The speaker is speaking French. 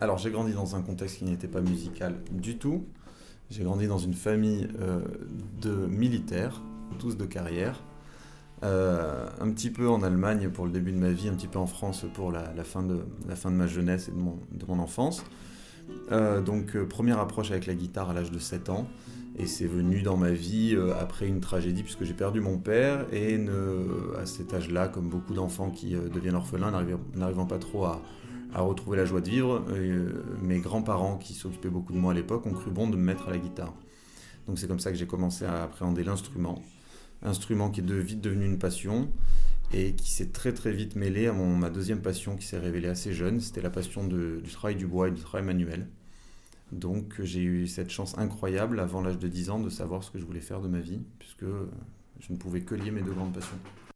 Alors j'ai grandi dans un contexte qui n'était pas musical du tout. J'ai grandi dans une famille euh, de militaires, tous de carrière. Euh, un petit peu en Allemagne pour le début de ma vie, un petit peu en France pour la, fin, de, ma jeunesse et de mon, enfance. Euh, donc première approche avec la guitare à l'âge de 7 ans. Et c'est venu dans ma vie après une tragédie puisque j'ai perdu mon père et à cet âge-là, comme beaucoup d'enfants qui deviennent orphelins, n'arrivant pas trop à, à retrouver la joie de vivre. Euh, mes grands-parents, qui s'occupaient beaucoup de moi à l'époque, ont cru bon de me mettre à la guitare. Donc c'est comme ça que j'ai commencé à appréhender l'instrument. Instrument qui est de, vite devenu une passion et qui s'est très très vite mêlé à mon, ma deuxième passion qui s'est révélée assez jeune. C'était la passion du travail du bois et du travail manuel. Donc j'ai eu cette chance incroyable avant l'âge de 10 ans de savoir ce que je voulais faire de ma vie, puisque je ne pouvais que lier mes deux grandes passions.